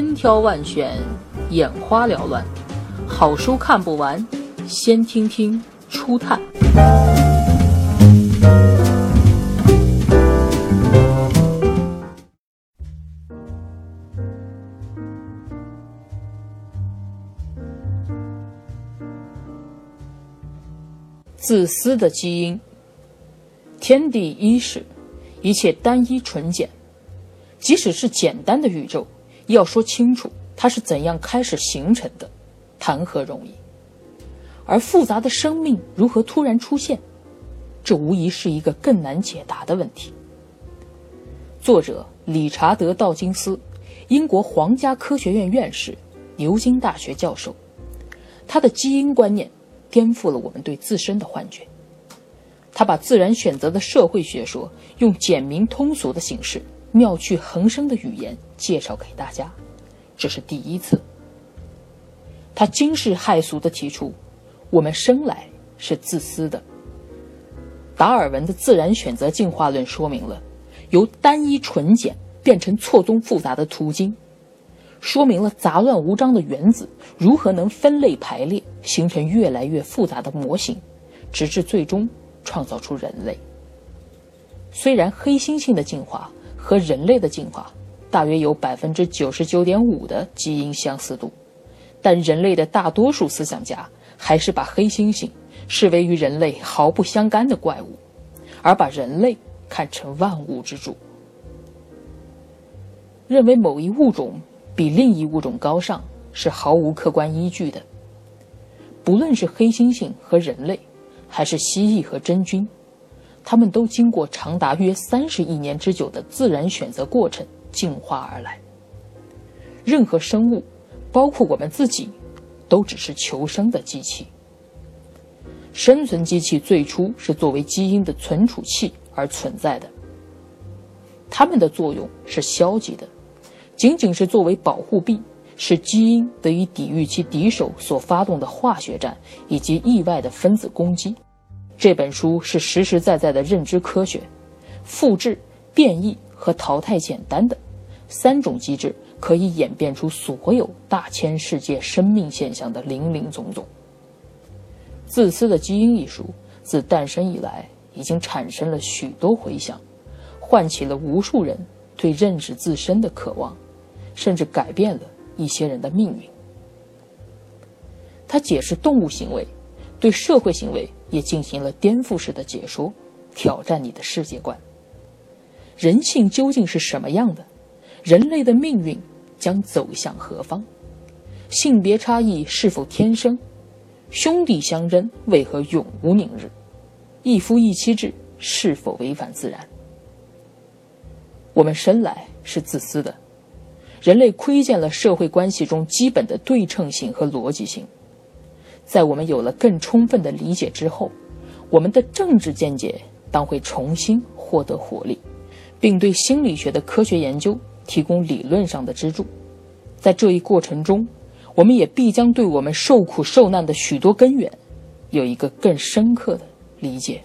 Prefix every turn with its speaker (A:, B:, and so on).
A: 千挑万选，眼花缭乱，好书看不完，先听听初探。自私的基因，天地伊始，一切单一纯简。即使是简单的宇宙，要说清楚它是怎样开始形成的，谈何容易？而复杂的生命如何突然出现，这无疑是一个更难解答的问题。作者理查德·道金斯，英国皇家科学院院士，牛津大学教授，他的基因观念颠覆了我们对自身的幻觉。他把自然选择的社会学说用简明通俗的形式。妙趣横生的语言介绍给大家，这是第一次。他惊世骇俗地提出，我们生来是自私的。达尔文的自然选择进化论说明了由单一纯简变成错综复杂的途径，说明了杂乱无章的原子如何能分类排列，形成越来越复杂的模型，直至最终创造出人类。虽然黑猩猩的进化。和人类的进化大约有百分之九十九点五的基因相似度，但人类的大多数思想家还是把黑猩猩视为与人类毫不相干的怪物，而把人类看成万物之主，认为某一物种比另一物种高尚是毫无客观依据的。不论是黑猩猩和人类，还是蜥蜴和真菌。他们都经过长达约三十亿年之久的自然选择过程进化而来。任何生物，包括我们自己，都只是求生的机器。生存机器最初是作为基因的存储器而存在的。它们的作用是消极的，仅仅是作为保护壁，使基因得以抵御其敌手所发动的化学战以及意外的分子攻击。这本书是实实在在的认知科学，复制、变异和淘汰简单的三种机制，可以演变出所有大千世界生命现象的林林总总。《自私的基因》一书自诞生以来，已经产生了许多回响，唤起了无数人对认识自身的渴望，甚至改变了一些人的命运。他解释动物行为，对社会行为。也进行了颠覆式的解说，挑战你的世界观。人性究竟是什么样的？人类的命运将走向何方？性别差异是否天生？兄弟相争为何永无宁日？一夫一妻制是否违反自然？我们生来是自私的，人类窥见了社会关系中基本的对称性和逻辑性。在我们有了更充分的理解之后，我们的政治见解当会重新获得活力，并对心理学的科学研究提供理论上的支柱。在这一过程中，我们也必将对我们受苦受难的许多根源有一个更深刻的理解。